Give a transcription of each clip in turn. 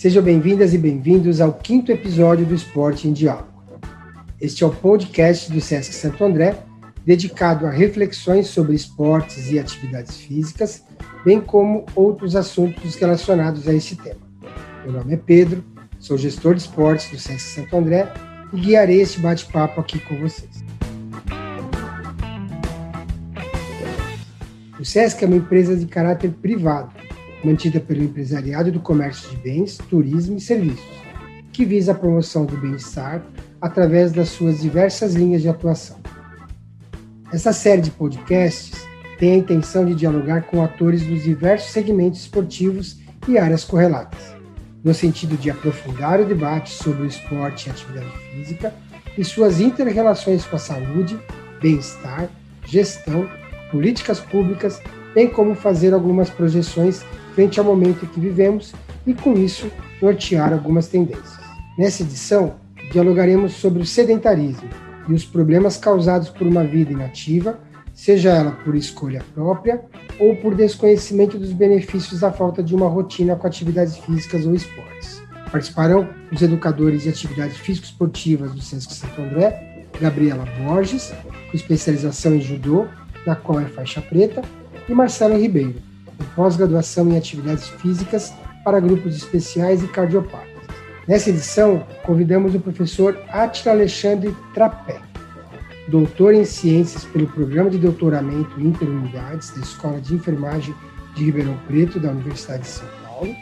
Sejam bem-vindas e bem-vindos ao quinto episódio do Esporte em Diálogo. Este é o podcast do Sesc Santo André, dedicado a reflexões sobre esportes e atividades físicas, bem como outros assuntos relacionados a esse tema. Meu nome é Pedro, sou gestor de esportes do Sesc Santo André e guiarei este bate-papo aqui com vocês. O SESC é uma empresa de caráter privado, mantida pelo empresariado do comércio de bens, turismo e serviços, que visa a promoção do bem-estar através das suas diversas linhas de atuação. Essa série de podcasts tem a intenção de dialogar com atores dos diversos segmentos esportivos e áreas correlatas no sentido de aprofundar o debate sobre o esporte e atividade física e suas interrelações com a saúde, bem-estar, gestão, políticas públicas, bem como fazer algumas projeções frente ao momento em que vivemos e, com isso, nortear algumas tendências. Nessa edição, dialogaremos sobre o sedentarismo e os problemas causados por uma vida inativa, seja ela por escolha própria ou por desconhecimento dos benefícios da falta de uma rotina com atividades físicas ou esportes. Participarão os educadores de atividades físico-esportivas do Sesc Santo André, Gabriela Borges, com especialização em judô, na qual é faixa preta, e Marcelo Ribeiro, pós-graduação em atividades físicas para grupos especiais e cardiopatas. Nessa edição, convidamos o professor Atila Alexandre Trapé, doutor em ciências pelo Programa de Doutoramento Interunidades da Escola de Enfermagem de Ribeirão Preto, da Universidade de São Paulo,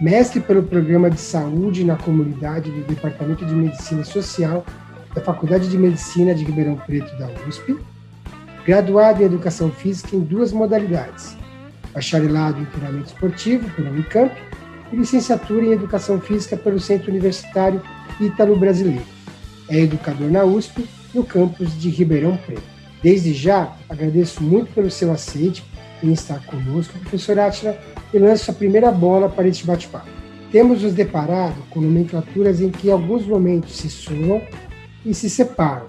mestre pelo Programa de Saúde na Comunidade do Departamento de Medicina Social da Faculdade de Medicina de Ribeirão Preto, da USP, graduado em Educação Física em duas modalidades, bacharelado em treinamento esportivo pela Unicamp e licenciatura em Educação Física pelo Centro Universitário Ítalo Brasileiro. É educador na USP no campus de Ribeirão Preto. Desde já, agradeço muito pelo seu aceite em estar conosco, professor Atila, e lanço a primeira bola para este bate-papo. Temos nos deparado com nomenclaturas em que alguns momentos se somam e se separam,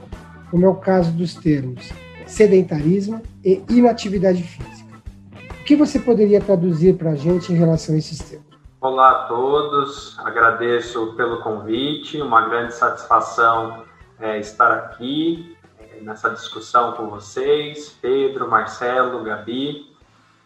como é o caso dos termos sedentarismo e inatividade física. Que você poderia traduzir para a gente em relação a esses termos? Olá a todos, agradeço pelo convite, uma grande satisfação é, estar aqui é, nessa discussão com vocês, Pedro, Marcelo, Gabi,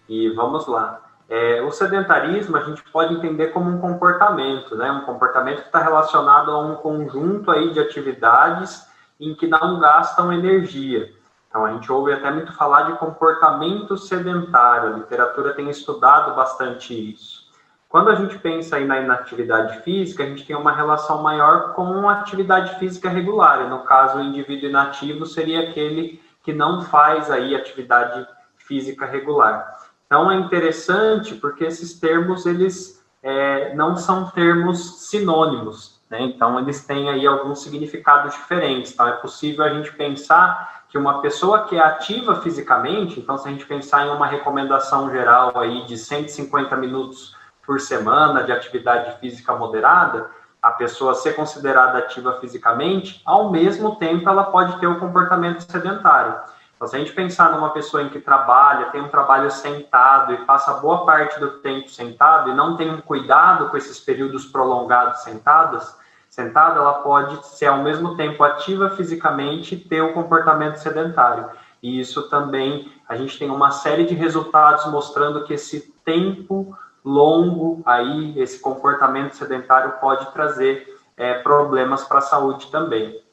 e vamos lá. É, o sedentarismo a gente pode entender como um comportamento, né? Um comportamento que está relacionado a um conjunto aí de atividades em que não gastam energia. Então a gente ouve até muito falar de comportamento sedentário. A literatura tem estudado bastante isso. Quando a gente pensa aí na inatividade física, a gente tem uma relação maior com a atividade física regular. E no caso, o indivíduo inativo seria aquele que não faz aí atividade física regular. Então é interessante porque esses termos eles é, não são termos sinônimos, né? Então eles têm aí alguns significados diferentes. Então é possível a gente pensar que uma pessoa que é ativa fisicamente, então se a gente pensar em uma recomendação geral aí de 150 minutos por semana de atividade física moderada, a pessoa ser considerada ativa fisicamente, ao mesmo tempo ela pode ter um comportamento sedentário. Então, se a gente pensar numa pessoa em que trabalha, tem um trabalho sentado e passa boa parte do tempo sentado e não tem um cuidado com esses períodos prolongados sentadas, sentada, ela pode ser ao mesmo tempo ativa fisicamente e ter o comportamento sedentário. E isso também, a gente tem uma série de resultados mostrando que esse tempo longo, aí esse comportamento sedentário pode trazer é, problemas para a saúde também.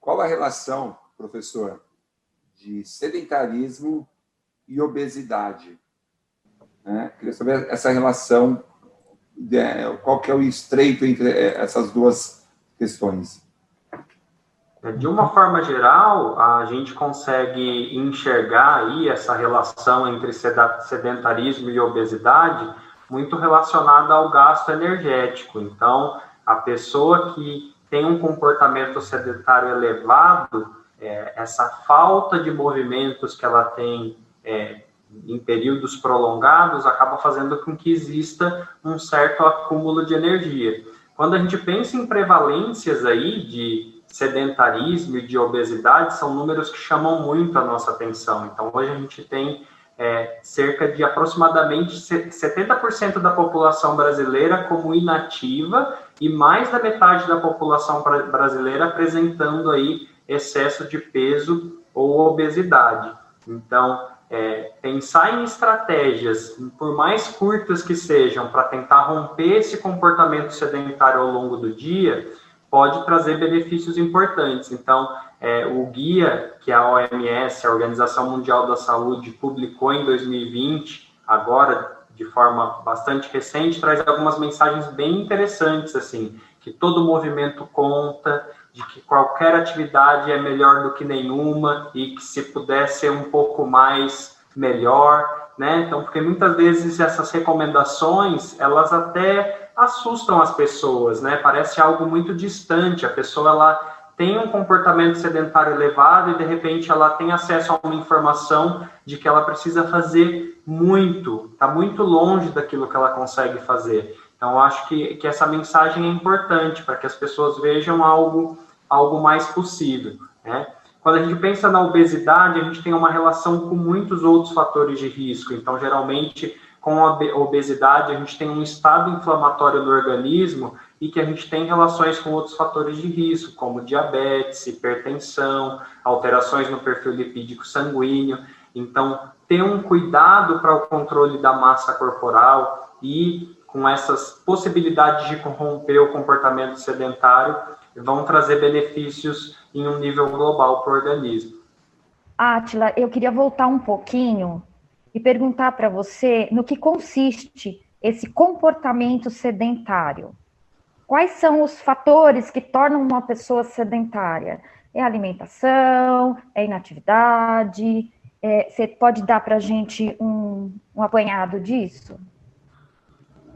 Qual a relação, professor, de sedentarismo e obesidade. Né? Queria saber essa relação, qual que é o estreito entre é, essas duas questões. De uma forma geral, a gente consegue enxergar aí essa relação entre sedentarismo e obesidade muito relacionada ao gasto energético. Então, a pessoa que tem um comportamento sedentário elevado, é, essa falta de movimentos que ela tem é, em períodos prolongados acaba fazendo com que exista um certo acúmulo de energia. Quando a gente pensa em prevalências aí de sedentarismo e de obesidade, são números que chamam muito a nossa atenção. Então, hoje a gente tem é, cerca de aproximadamente 70% da população brasileira como inativa e mais da metade da população brasileira apresentando aí excesso de peso ou obesidade. Então, é, pensar em estratégias, por mais curtas que sejam, para tentar romper esse comportamento sedentário ao longo do dia, pode trazer benefícios importantes. Então, é, o guia que a OMS, a Organização Mundial da Saúde, publicou em 2020, agora de forma bastante recente, traz algumas mensagens bem interessantes, assim, que todo movimento conta, de que qualquer atividade é melhor do que nenhuma e que se puder ser um pouco mais melhor, né? Então, porque muitas vezes essas recomendações, elas até assustam as pessoas, né? Parece algo muito distante, a pessoa ela tem um comportamento sedentário elevado e de repente ela tem acesso a uma informação de que ela precisa fazer muito, está muito longe daquilo que ela consegue fazer. Então, acho que, que essa mensagem é importante para que as pessoas vejam algo, algo mais possível. Né? Quando a gente pensa na obesidade, a gente tem uma relação com muitos outros fatores de risco. Então, geralmente, com a obesidade, a gente tem um estado inflamatório do organismo e que a gente tem relações com outros fatores de risco, como diabetes, hipertensão, alterações no perfil lipídico sanguíneo. Então, ter um cuidado para o controle da massa corporal e com essas possibilidades de corromper o comportamento sedentário, vão trazer benefícios em um nível global para o organismo. Átila, eu queria voltar um pouquinho e perguntar para você no que consiste esse comportamento sedentário. Quais são os fatores que tornam uma pessoa sedentária? É alimentação? É inatividade? É, você pode dar para a gente um, um apanhado disso?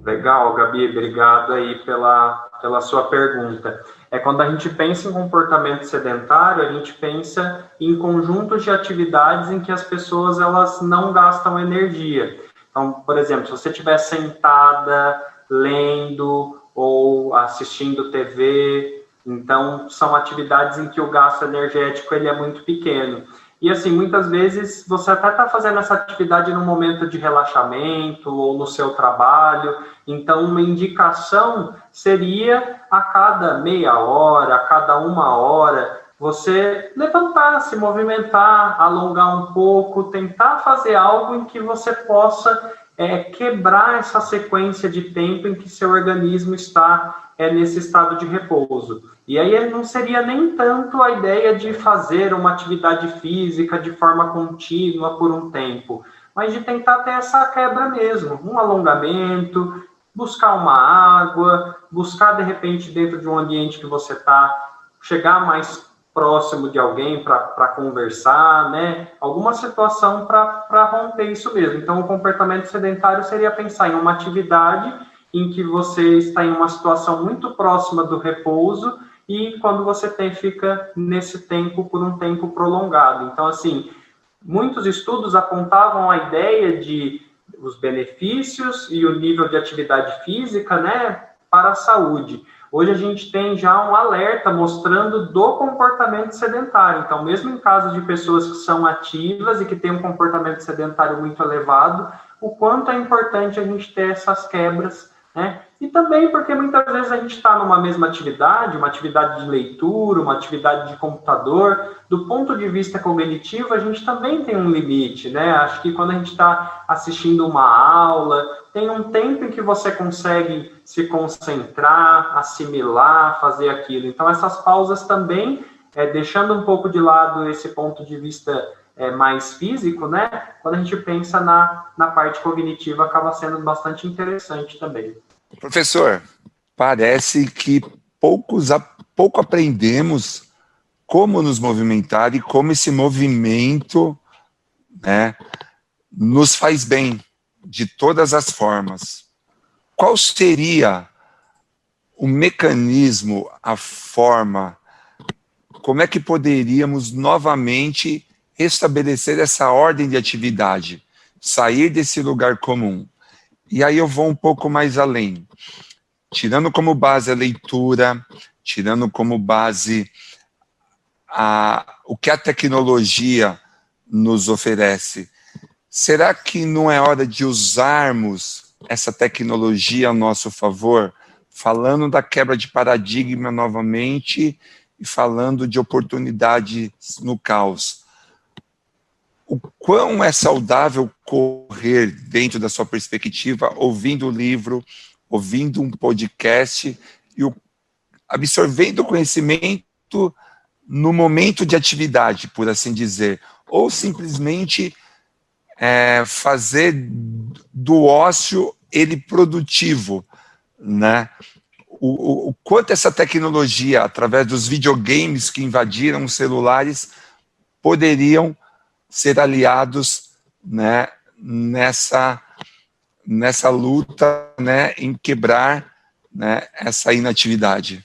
Legal, Gabi, obrigado aí pela, pela sua pergunta. É quando a gente pensa em comportamento sedentário, a gente pensa em conjuntos de atividades em que as pessoas elas não gastam energia. Então, por exemplo, se você estiver sentada, lendo ou assistindo TV, então são atividades em que o gasto energético ele é muito pequeno. E assim, muitas vezes você até está fazendo essa atividade no momento de relaxamento ou no seu trabalho. Então, uma indicação seria a cada meia hora, a cada uma hora, você levantar, se movimentar, alongar um pouco, tentar fazer algo em que você possa é, quebrar essa sequência de tempo em que seu organismo está é, nesse estado de repouso. E aí não seria nem tanto a ideia de fazer uma atividade física de forma contínua por um tempo, mas de tentar ter essa quebra mesmo, um alongamento, buscar uma água, buscar de repente dentro de um ambiente que você está, chegar mais próximo de alguém para conversar, né? Alguma situação para romper isso mesmo. Então, o comportamento sedentário seria pensar em uma atividade em que você está em uma situação muito próxima do repouso e quando você tem, fica nesse tempo por um tempo prolongado. Então, assim, muitos estudos apontavam a ideia de os benefícios e o nível de atividade física, né, para a saúde. Hoje a gente tem já um alerta mostrando do comportamento sedentário. Então, mesmo em casos de pessoas que são ativas e que têm um comportamento sedentário muito elevado, o quanto é importante a gente ter essas quebras, né? E também porque muitas vezes a gente está numa mesma atividade, uma atividade de leitura, uma atividade de computador, do ponto de vista cognitivo, a gente também tem um limite, né? Acho que quando a gente está assistindo uma aula, tem um tempo em que você consegue se concentrar, assimilar, fazer aquilo. Então, essas pausas também, é, deixando um pouco de lado esse ponto de vista é, mais físico, né? Quando a gente pensa na, na parte cognitiva, acaba sendo bastante interessante também. Professor, parece que poucos, pouco aprendemos como nos movimentar e como esse movimento né, nos faz bem de todas as formas. Qual seria o mecanismo, a forma, como é que poderíamos novamente estabelecer essa ordem de atividade, sair desse lugar comum? E aí eu vou um pouco mais além. Tirando como base a leitura, tirando como base a, o que a tecnologia nos oferece, será que não é hora de usarmos essa tecnologia a nosso favor falando da quebra de paradigma novamente e falando de oportunidades no caos. O quão é saudável correr dentro da sua perspectiva, ouvindo o livro, ouvindo um podcast e o, absorvendo conhecimento no momento de atividade, por assim dizer, ou simplesmente é, fazer do ócio ele produtivo, né? O, o, o, quanto essa tecnologia, através dos videogames que invadiram os celulares, poderiam ser aliados né, nessa, nessa luta né, em quebrar né, essa inatividade.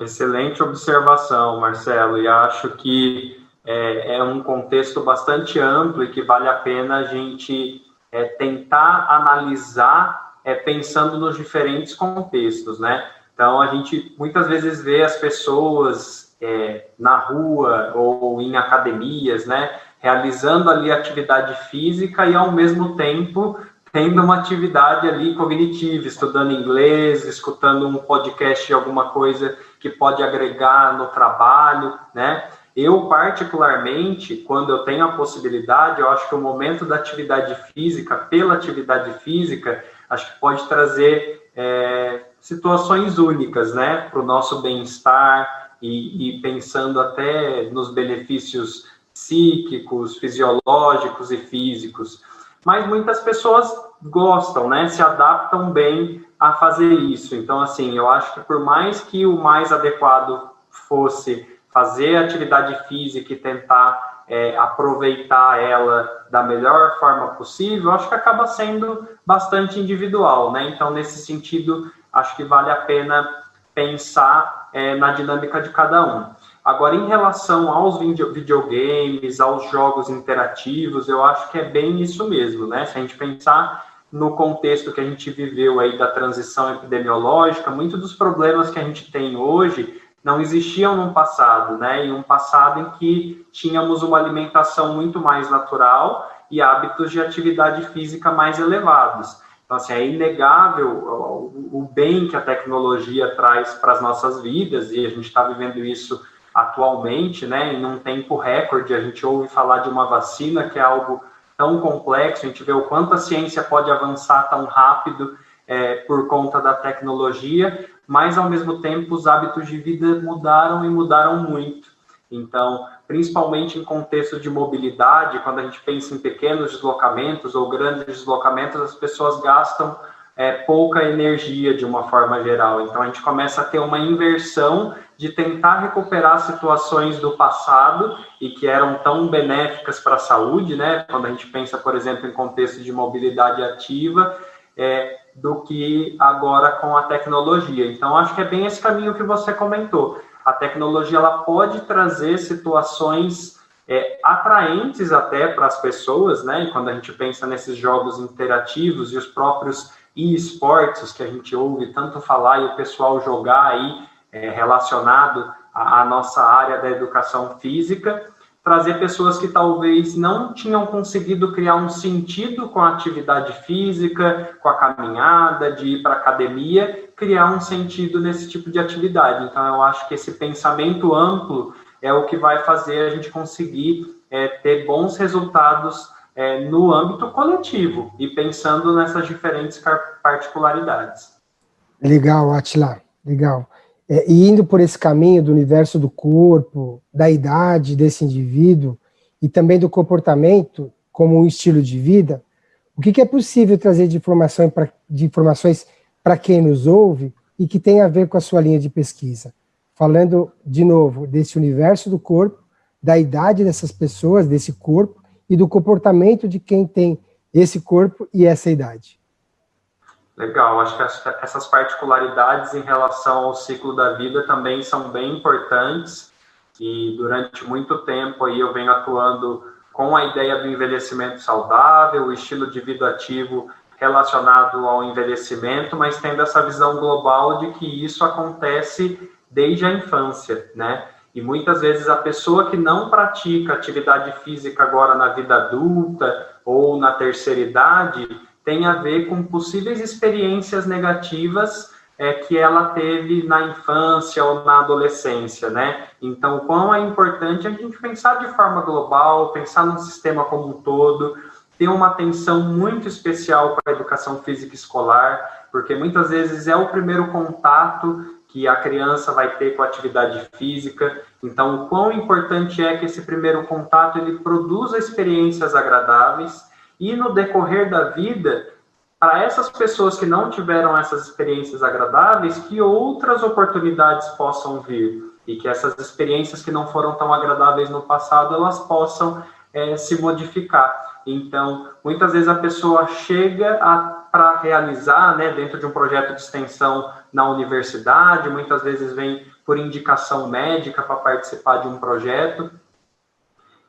Excelente observação, Marcelo, e acho que é, é, um contexto bastante amplo e que vale a pena a gente é, tentar analisar é, pensando nos diferentes contextos, né? Então, a gente muitas vezes vê as pessoas é, na rua ou em academias, né, realizando ali atividade física e, ao mesmo tempo, tendo uma atividade ali cognitiva, estudando inglês, escutando um podcast alguma coisa que pode agregar no trabalho, né? Eu, particularmente, quando eu tenho a possibilidade, eu acho que o momento da atividade física, pela atividade física, acho que pode trazer é, situações únicas, né, para o nosso bem-estar e, e pensando até nos benefícios psíquicos, fisiológicos e físicos. Mas muitas pessoas gostam, né, se adaptam bem a fazer isso. Então, assim, eu acho que por mais que o mais adequado fosse fazer atividade física e tentar é, aproveitar ela da melhor forma possível, acho que acaba sendo bastante individual, né? Então, nesse sentido, acho que vale a pena pensar é, na dinâmica de cada um. Agora, em relação aos videogames, aos jogos interativos, eu acho que é bem isso mesmo, né? Se a gente pensar no contexto que a gente viveu aí da transição epidemiológica, muitos dos problemas que a gente tem hoje não existiam no passado, né? Em um passado em que tínhamos uma alimentação muito mais natural e hábitos de atividade física mais elevados. Então, assim, é inegável o, bem que a tecnologia traz para as nossas vidas e a gente está vivendo isso atualmente, né? Em um tempo recorde, a gente ouve falar de uma vacina que é algo tão complexo, a gente vê o quanto a ciência pode avançar tão rápido é, por conta da tecnologia, mas ao mesmo tempo os hábitos de vida mudaram e mudaram muito. Então, principalmente em contexto de mobilidade, quando a gente pensa em pequenos deslocamentos ou grandes deslocamentos, as pessoas gastam é, pouca energia de uma forma geral. Então, a gente começa a ter uma inversão de tentar recuperar situações do passado e que eram tão benéficas para a saúde, né? Quando a gente pensa, por exemplo, em contexto de mobilidade ativa, é, do que agora com a tecnologia. Então, acho que é bem esse caminho que você comentou. A tecnologia ela pode trazer situações é, atraentes até para as pessoas, né? E quando a gente pensa nesses jogos interativos e os próprios e-sports que a gente ouve tanto falar e o pessoal jogar aí é, relacionado à, à nossa área da educação física, trazer pessoas que talvez não tinham conseguido criar um sentido com a atividade física, com a caminhada, de ir para academia, criar um sentido nesse tipo de atividade. Então, eu acho que esse pensamento amplo é o que vai fazer a gente conseguir é, ter bons resultados é, no âmbito coletivo e pensando nessas diferentes particularidades. Legal, Atila, legal é, e indo por esse caminho do universo do corpo, da idade desse indivíduo, e também do comportamento como um estilo de vida, o que, que é possível trazer de, informação pra, de informações para quem nos ouve e que tem a ver com a sua linha de pesquisa? Falando, de novo, desse universo do corpo, da idade dessas pessoas, desse corpo, e do comportamento de quem tem esse corpo e essa idade. Legal, acho que essas particularidades em relação ao ciclo da vida também são bem importantes e durante muito tempo aí eu venho atuando com a ideia do envelhecimento saudável, o estilo de vida ativo relacionado ao envelhecimento, mas tendo essa visão global de que isso acontece desde a infância, né? E muitas vezes a pessoa que não pratica atividade física agora na vida adulta ou na terceira idade tem a ver com possíveis experiências negativas é, que ela teve na infância ou na adolescência, né? Então, quão é importante a gente pensar de forma global, pensar no sistema como um todo, ter uma atenção muito especial para a educação física escolar, porque muitas vezes é o primeiro contato que a criança vai ter com a atividade física. Então, o quão importante é que esse primeiro contato ele produza experiências agradáveis e no decorrer da vida para essas pessoas que não tiveram essas experiências agradáveis, que outras oportunidades possam vir e que essas experiências que não foram tão agradáveis no passado elas possam é, se modificar. Então, muitas vezes a pessoa chega para realizar, né, dentro de um projeto de extensão na universidade, muitas vezes vem por indicação médica para participar de um projeto,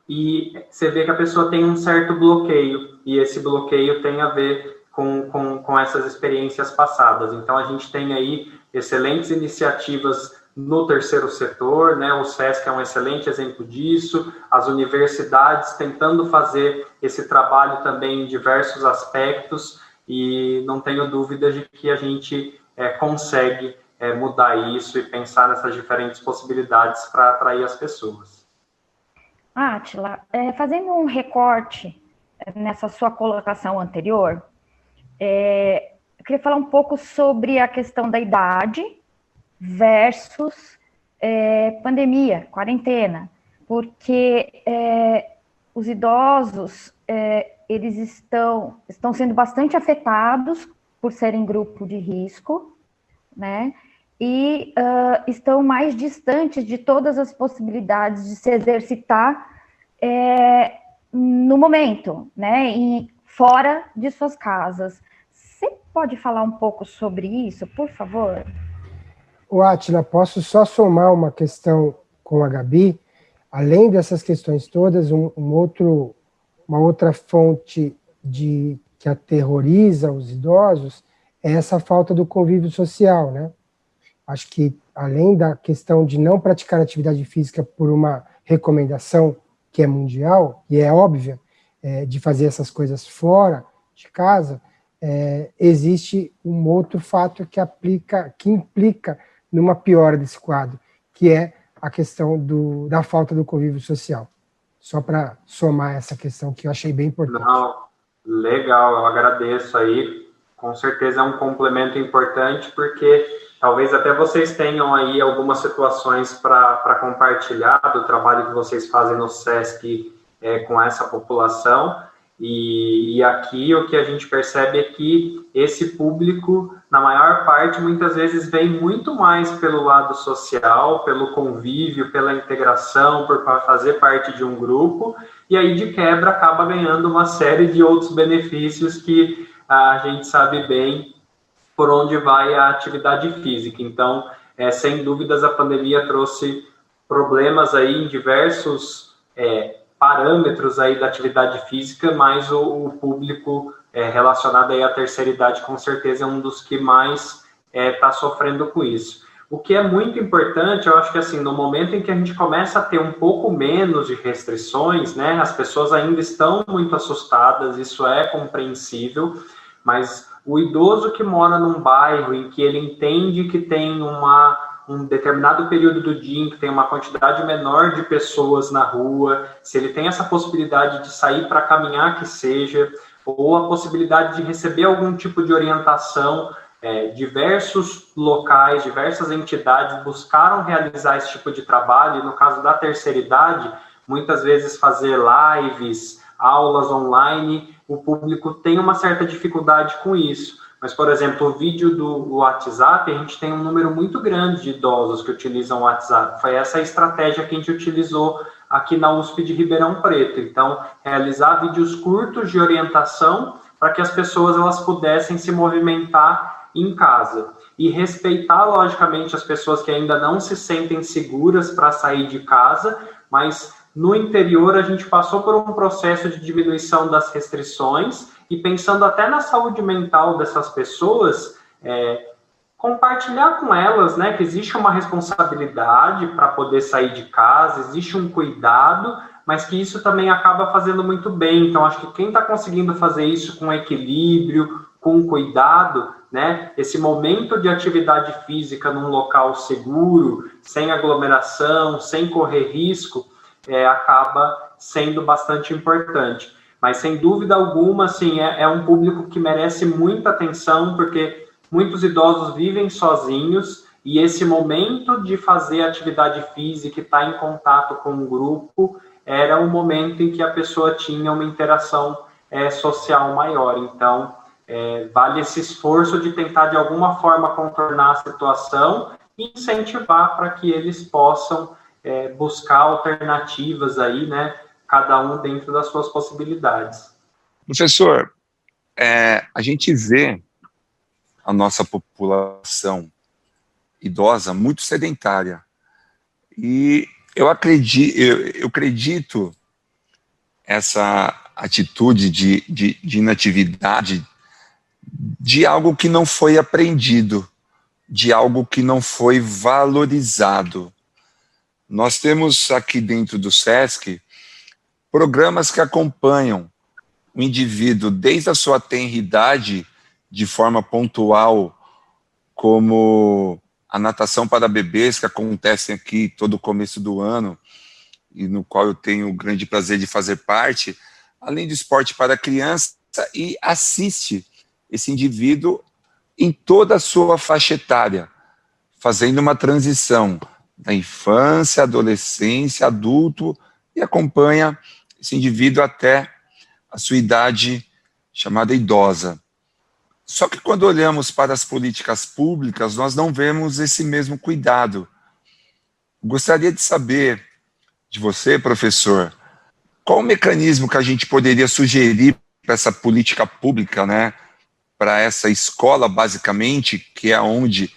e você vê que a pessoa tem um certo bloqueio, e esse bloqueio tem a ver com, com, com essas experiências passadas. Então, a gente tem aí excelentes iniciativas no terceiro setor, né? O SESC é um excelente exemplo disso, as universidades tentando fazer esse trabalho também em diversos aspectos, e não tenho dúvida de que a gente é, consegue é, mudar isso e pensar nessas diferentes possibilidades para atrair as pessoas. Atila, é, fazendo um recorte nessa sua colocação anterior, é, eu queria falar um pouco sobre a questão da idade versus é, pandemia, quarentena, porque é, os idosos é, eles estão, estão sendo bastante afetados por serem grupo de risco, né? E uh, estão mais distantes de todas as possibilidades de se exercitar é, no momento, né? E fora de suas casas pode falar um pouco sobre isso, por favor? O Atila, posso só somar uma questão com a Gabi? Além dessas questões todas, um, um outro, uma outra fonte de que aterroriza os idosos é essa falta do convívio social, né? Acho que além da questão de não praticar atividade física por uma recomendação que é mundial e é óbvia, é, de fazer essas coisas fora de casa, é, existe um outro fato que aplica, que implica numa piora desse quadro, que é a questão do, da falta do convívio social. Só para somar essa questão que eu achei bem importante. Não, legal, eu agradeço aí. Com certeza é um complemento importante, porque talvez até vocês tenham aí algumas situações para compartilhar do trabalho que vocês fazem no SESC é, com essa população. E, e, aqui o que a gente percebe é que esse público, na maior parte, muitas vezes vem muito mais pelo lado social, pelo convívio, pela integração, por fazer parte de um grupo, e aí de quebra acaba ganhando uma série de outros benefícios que a gente sabe bem por onde vai a atividade física. Então, é, sem dúvidas, a pandemia trouxe problemas aí em diversos é, parâmetros aí da atividade física, mas o, o público é, relacionado aí à terceira idade com certeza é um dos que mais está é, tá sofrendo com isso. O que é muito importante, eu acho que assim, no momento em que a gente começa a ter um pouco menos de restrições, né, as pessoas ainda estão muito assustadas, isso é compreensível, mas o idoso que mora num bairro em que ele entende que tem uma um determinado período do dia em que tem uma quantidade menor de pessoas na rua, se ele tem essa possibilidade de sair para caminhar que seja, ou a possibilidade de receber algum tipo de orientação, é, diversos locais, diversas entidades buscaram realizar esse tipo de trabalho, e no caso da terceira idade, muitas vezes fazer lives, aulas online, o público tem uma certa dificuldade com isso. Mas, por exemplo, o vídeo do WhatsApp, a gente tem um número muito grande de idosos que utilizam o WhatsApp. Foi essa a estratégia que a gente utilizou aqui na USP de Ribeirão Preto. Então, realizar vídeos curtos de orientação para que as pessoas elas pudessem se movimentar em casa e respeitar logicamente as pessoas que ainda não se sentem seguras para sair de casa, mas no interior a gente passou por um processo de diminuição das restrições e pensando até na saúde mental dessas pessoas, é, compartilhar com elas, né, que existe uma responsabilidade para poder sair de casa, existe um cuidado, mas que isso também acaba fazendo muito bem. Então, acho que quem está conseguindo fazer isso com equilíbrio, com cuidado, né, esse momento de atividade física num local seguro, sem aglomeração, sem correr risco, é, acaba sendo bastante importante. Mas sem dúvida alguma, assim, é, é um público que merece muita atenção, porque muitos idosos vivem sozinhos e esse momento de fazer atividade física e estar em contato com um grupo era um momento em que a pessoa tinha uma interação é, social maior. Então, é, vale esse esforço de tentar de alguma forma contornar a situação e incentivar para que eles possam é, buscar alternativas aí, né? Cada um dentro das suas possibilidades. Professor, é, a gente vê a nossa população idosa muito sedentária. E eu acredito, eu, eu acredito essa atitude de, de, de inatividade de algo que não foi aprendido, de algo que não foi valorizado. Nós temos aqui dentro do SESC programas que acompanham o indivíduo desde a sua tenridade de forma pontual, como a natação para bebês, que acontecem aqui todo começo do ano, e no qual eu tenho o grande prazer de fazer parte, além do esporte para criança, e assiste esse indivíduo em toda a sua faixa etária, fazendo uma transição da infância, adolescência, adulto, e acompanha esse indivíduo até a sua idade chamada idosa. Só que quando olhamos para as políticas públicas, nós não vemos esse mesmo cuidado. Gostaria de saber de você, professor, qual o mecanismo que a gente poderia sugerir para essa política pública, né? Para essa escola, basicamente, que é onde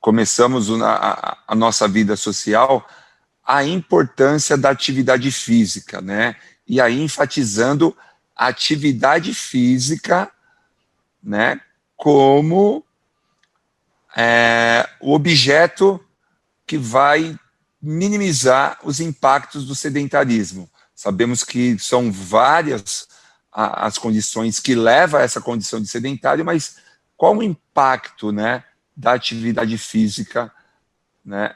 começamos a, a nossa vida social, a importância da atividade física, né? E aí enfatizando a atividade física, né, como é, o objeto que vai minimizar os impactos do sedentarismo. Sabemos que são várias as condições que levam a essa condição de sedentário, mas qual o impacto, né, da atividade física, né,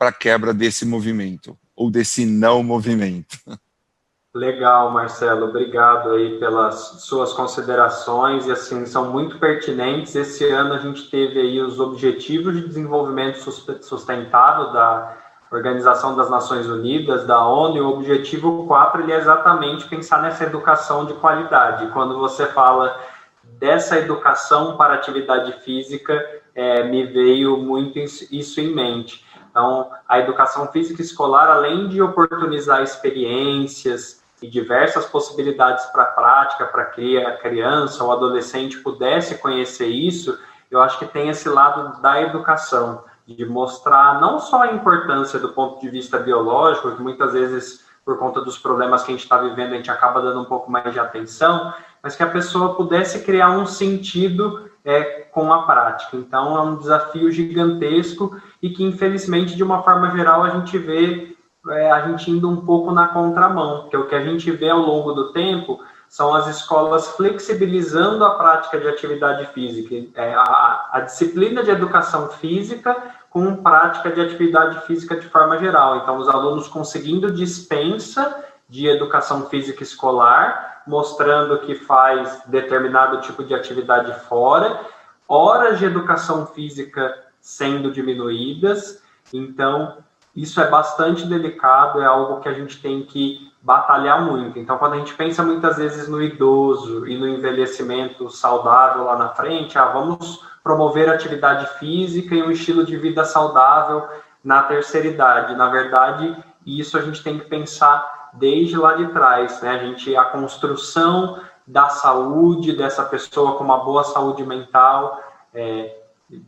para a quebra desse movimento, ou desse não movimento. Legal, Marcelo, obrigado aí pelas suas considerações e assim são muito pertinentes. Esse ano a gente teve aí os Objetivos de Desenvolvimento Sustentável da Organização das Nações Unidas, da ONU, e o objetivo 4 ele é exatamente pensar nessa educação de qualidade. Quando você fala dessa educação para atividade física, é, me veio muito isso em mente. Então, a educação física escolar, além de oportunizar experiências e diversas possibilidades para a prática, para que a criança ou adolescente pudesse conhecer isso, eu acho que tem esse lado da educação, de mostrar não só a importância do ponto de vista biológico, que muitas vezes, por conta dos problemas que a gente está vivendo, a gente acaba dando um pouco mais de atenção, mas que a pessoa pudesse criar um sentido é, com a prática. Então, é um desafio gigantesco e que, infelizmente, de uma forma geral, a gente vê é, a gente indo um pouco na contramão, porque o que a gente vê ao longo do tempo são as escolas flexibilizando a prática de atividade física, é, a, a disciplina de educação física com prática de atividade física de forma geral. Então, os alunos conseguindo dispensa de educação física escolar, mostrando que faz determinado tipo de atividade fora, horas de educação física sendo diminuídas. Então, isso é bastante delicado, é algo que a gente tem que batalhar muito. Então, quando a gente pensa muitas vezes no idoso e no envelhecimento saudável lá na frente, ah, vamos promover atividade física e um estilo de vida saudável na terceira idade. Na verdade, isso a gente tem que pensar desde lá de trás, né? A gente a construção da saúde dessa pessoa com uma boa saúde mental é,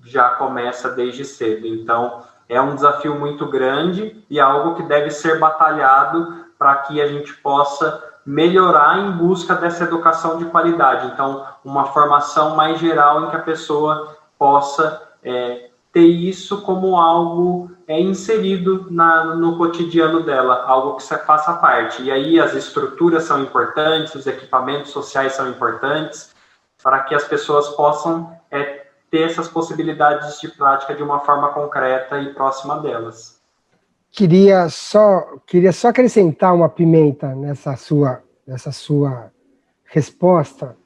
já começa desde cedo. Então, é um desafio muito grande e é algo que deve ser batalhado para que a gente possa melhorar em busca dessa educação de qualidade. Então, uma formação mais geral em que a pessoa possa é, ter isso como algo é, inserido na, no cotidiano dela, algo que faça parte. E aí as estruturas são importantes, os equipamentos sociais são importantes, para que as pessoas possam é, ter essas possibilidades de prática de uma forma concreta e próxima delas. Queria só, queria só acrescentar uma pimenta nessa sua, nessa sua resposta,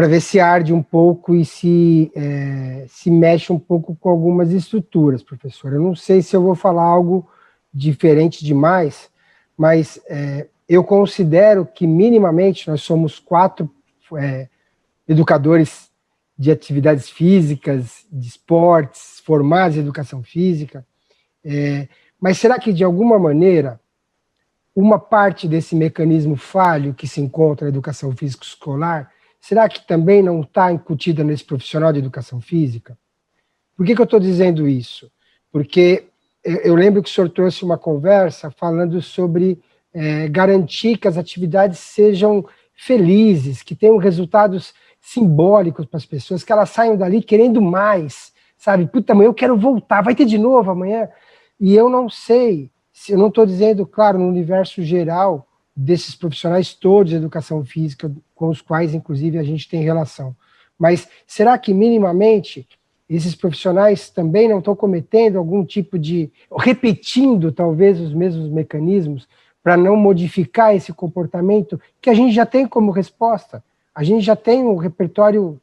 para ver se arde um pouco e se, é, se mexe um pouco com algumas estruturas, professor. Eu não sei se eu vou falar algo diferente demais, mas é, eu considero que minimamente nós somos quatro é, educadores de atividades físicas, de esportes, formados em educação física, é, mas será que de alguma maneira uma parte desse mecanismo falho que se encontra na educação física escolar será que também não está incutida nesse profissional de educação física? Por que, que eu estou dizendo isso? Porque eu lembro que o senhor trouxe uma conversa falando sobre é, garantir que as atividades sejam felizes, que tenham resultados simbólicos para as pessoas, que elas saiam dali querendo mais, sabe? Puta, amanhã eu quero voltar, vai ter de novo amanhã. E eu não sei, se eu não estou dizendo, claro, no universo geral, desses profissionais todos de educação física, com os quais, inclusive, a gente tem relação. Mas será que, minimamente, esses profissionais também não estão cometendo algum tipo de. repetindo, talvez, os mesmos mecanismos para não modificar esse comportamento que a gente já tem como resposta? A gente já tem um repertório,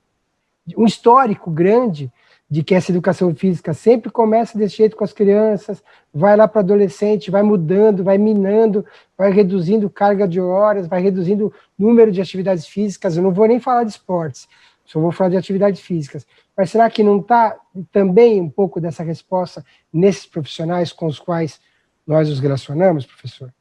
um histórico grande de que essa educação física sempre começa desse jeito com as crianças, vai lá para adolescente, vai mudando, vai minando, vai reduzindo carga de horas, vai reduzindo número de atividades físicas. Eu não vou nem falar de esportes, só vou falar de atividades físicas. Mas será que não está também um pouco dessa resposta nesses profissionais com os quais nós os relacionamos, professor?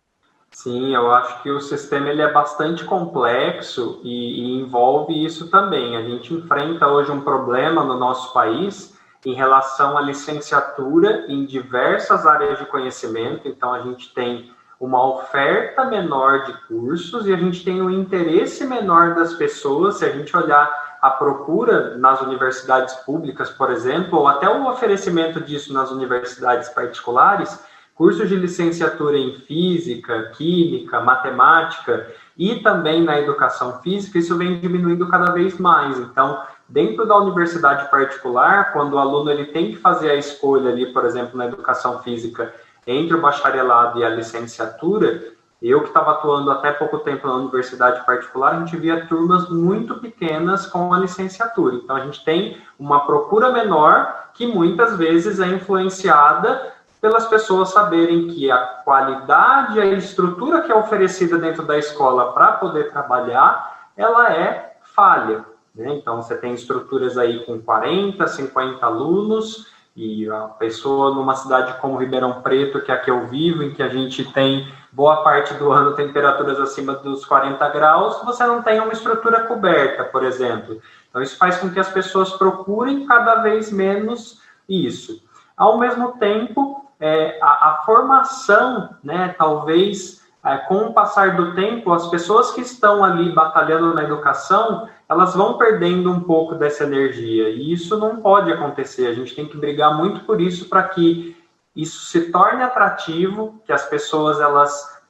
Sim, eu acho que o sistema ele é bastante complexo e, e, envolve isso também. A gente enfrenta hoje um problema no nosso país em relação à licenciatura em diversas áreas de conhecimento. Então, a gente tem uma oferta menor de cursos e a gente tem um interesse menor das pessoas. Se a gente olhar a procura nas universidades públicas, por exemplo, ou até o oferecimento disso nas universidades particulares cursos de licenciatura em física, química, matemática e também na educação física, isso vem diminuindo cada vez mais. Então, dentro da universidade particular, quando o aluno ele tem que fazer a escolha ali, por exemplo, na educação física, entre o bacharelado e a licenciatura, eu que estava atuando até pouco tempo na universidade particular, a gente via turmas muito pequenas com a licenciatura. Então, a gente tem uma procura menor que muitas vezes é influenciada pelas pessoas saberem que a qualidade, a estrutura que é oferecida dentro da escola para poder trabalhar, ela é falha. Né? Então, você tem estruturas aí com 40, 50 alunos, e a pessoa numa cidade como Ribeirão Preto, que é a que eu vivo, em que a gente tem boa parte do ano temperaturas acima dos 40 graus, você não tem uma estrutura coberta, por exemplo. Então, isso faz com que as pessoas procurem cada vez menos isso. Ao mesmo tempo, é, a, a, formação, né, talvez é, com o passar do tempo, as pessoas que estão ali batalhando na educação, elas vão perdendo um pouco dessa energia. E isso não pode acontecer. A gente tem que brigar muito por isso para que isso se torne atrativo, que as pessoas elas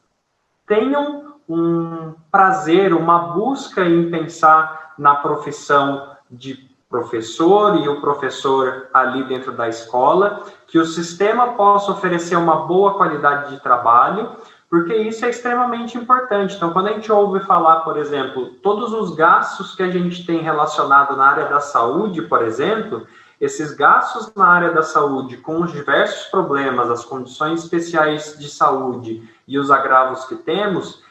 tenham um prazer, uma busca em pensar na profissão de professor e o professor ali dentro da escola, que o sistema possa oferecer uma boa qualidade de trabalho, porque isso é extremamente importante. Então, quando a gente ouve falar, por exemplo, todos os gastos que a gente tem relacionado na área da saúde, por exemplo, esses gastos na área da saúde, com os diversos problemas, as condições especiais de saúde e os agravos que temos,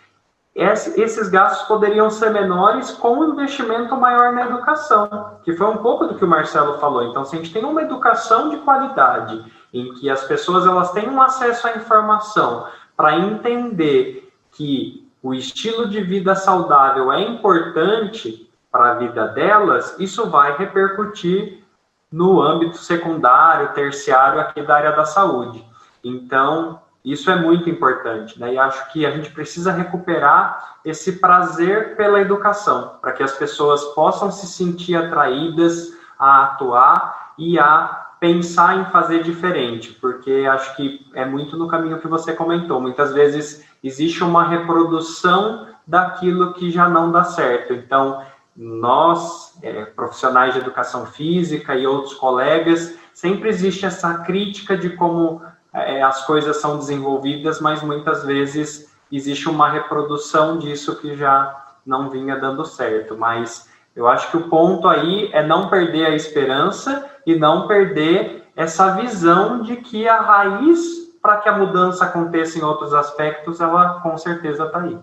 esses gastos poderiam ser menores com um investimento maior na educação, que foi um pouco do que o Marcelo falou. Então, se a gente tem uma educação de qualidade, em que as pessoas elas têm um acesso à informação para entender que o estilo de vida saudável é importante para a vida delas, isso vai repercutir no âmbito secundário, terciário aqui da área da saúde. Então, isso é muito importante, né? E acho que a gente precisa recuperar esse prazer pela educação, para que as pessoas possam se sentir atraídas a atuar e a pensar em fazer diferente, porque acho que é muito no caminho que você comentou. Muitas vezes existe uma reprodução daquilo que já não dá certo. Então, nós, é, profissionais de educação física e outros colegas, sempre existe essa crítica de como é, as coisas são desenvolvidas, mas muitas vezes existe uma reprodução disso que já não vinha dando certo. Mas eu acho que o ponto aí é não perder a esperança e não perder essa visão de que a raiz para que a mudança aconteça em outros aspectos, ela com certeza está aí.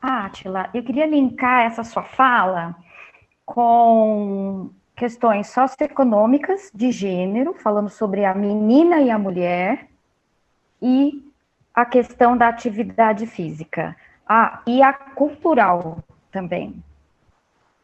Átila, eu queria linkar essa sua fala com questões socioeconômicas de gênero, falando sobre a menina e a mulher, e a questão da atividade física. Ah, e a cultural também.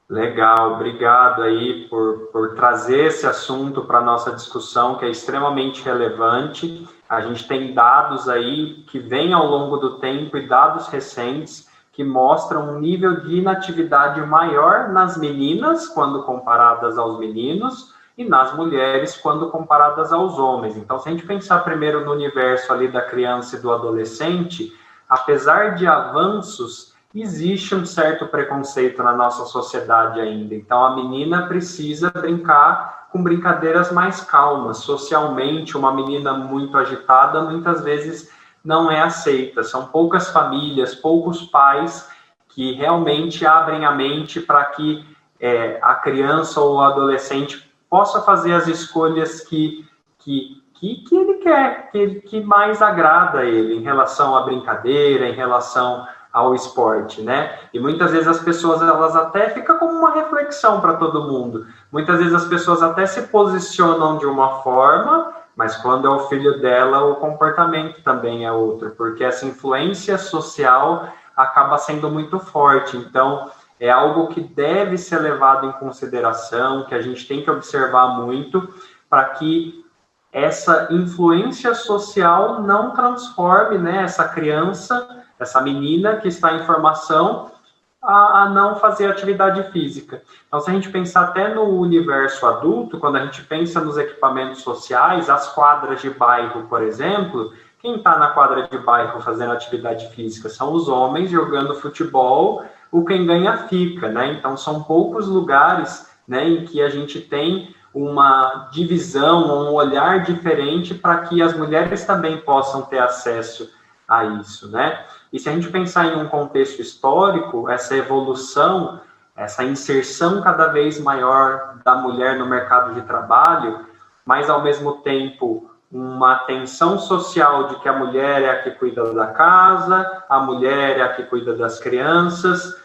Legal, obrigado aí por, por trazer esse assunto para a nossa discussão, que é extremamente relevante. A gente tem dados aí que vêm ao longo do tempo e dados recentes que mostram um nível de inatividade maior nas meninas quando comparadas aos meninos e nas mulheres quando comparadas aos homens. Então, se a gente pensar primeiro no universo ali da criança e do adolescente, apesar de avanços, existe um certo preconceito na nossa sociedade ainda. Então, a menina precisa brincar com brincadeiras mais calmas. Socialmente, uma menina muito agitada muitas vezes não é aceita. São poucas famílias, poucos pais que realmente abrem a mente para que é, a criança ou o adolescente possa fazer as escolhas que, que, que, que ele quer, que, que mais agrada a ele em relação à brincadeira, em relação ao esporte, né? E muitas vezes as pessoas elas até fica como uma reflexão para todo mundo. Muitas vezes as pessoas até se posicionam de uma forma, mas quando é o filho dela, o comportamento também é outro, porque essa influência social acaba sendo muito forte. Então, é algo que deve ser levado em consideração, que a gente tem que observar muito para que essa influência social não transforme né, essa criança essa menina que está em formação a, a, não fazer atividade física. Então, se a gente pensar até no universo adulto, quando a gente pensa nos equipamentos sociais, as quadras de bairro, por exemplo, quem está na quadra de bairro fazendo atividade física são os homens jogando futebol, o quem ganha fica, né? Então, são poucos lugares né, em que a gente tem uma divisão, um olhar diferente para que as mulheres também possam ter acesso a isso, né? E se a gente pensar em um contexto histórico, essa evolução, essa inserção cada vez maior da mulher no mercado de trabalho, mas ao mesmo tempo uma tensão social de que a mulher é a que cuida da casa, a mulher é a que cuida das crianças,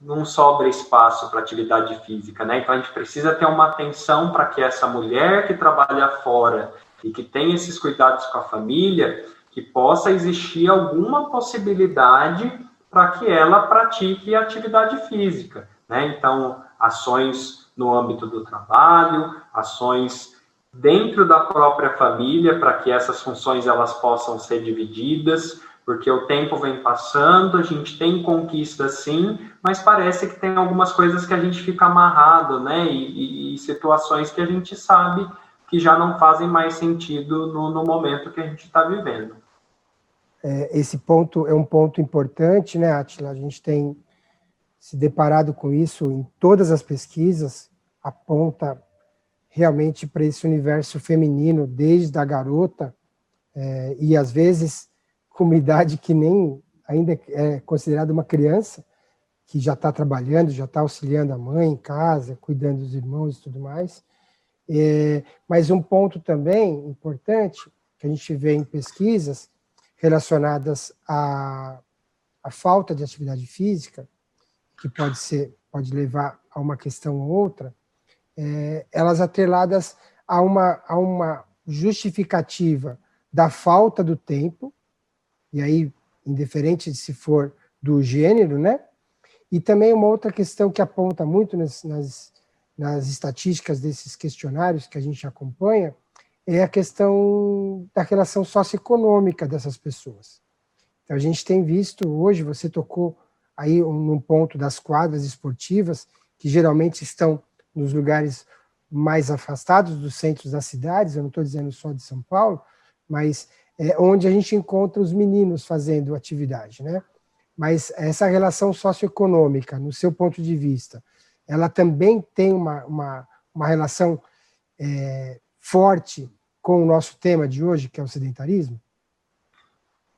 não sobra espaço para atividade física, né? Então a gente precisa ter uma atenção para que essa mulher que trabalha fora e que tem esses cuidados com a família, que possa existir alguma possibilidade para que ela pratique atividade física, né? Então, ações no âmbito do trabalho, ações dentro da própria família para que essas funções elas possam ser divididas, porque o tempo vem passando, a gente tem conquistas sim, mas parece que tem algumas coisas que a gente fica amarrado, né? E, e, e situações que a gente sabe que já não fazem mais sentido no, no momento que a gente está vivendo é, esse ponto é um ponto importante, né, Atila? A gente tem se deparado com isso em todas as pesquisas, aponta realmente para esse universo feminino, desde a garota, é, e às vezes com uma idade que nem ainda é considerada uma criança, que já está trabalhando, já está auxiliando a mãe em casa, cuidando dos irmãos e tudo mais. É, mas um ponto também importante que a gente vê em pesquisas relacionadas à, à falta de atividade física, que pode ser pode levar a uma questão ou outra, é, elas atreladas a uma, a uma justificativa da falta do tempo, e aí, indiferente de se for do gênero, né? E também uma outra questão que aponta muito nas, nas, nas estatísticas desses questionários que a gente acompanha, é a questão da relação socioeconômica dessas pessoas. Então, a gente tem visto hoje, você tocou aí num ponto das quadras esportivas, que geralmente estão nos lugares mais afastados dos centros das cidades, eu não estou dizendo só de São Paulo, mas é onde a gente encontra os meninos fazendo atividade, né? Mas essa relação socioeconômica, no seu ponto de vista, ela também tem uma, uma, uma relação é, forte com o nosso tema de hoje, que é o sedentarismo?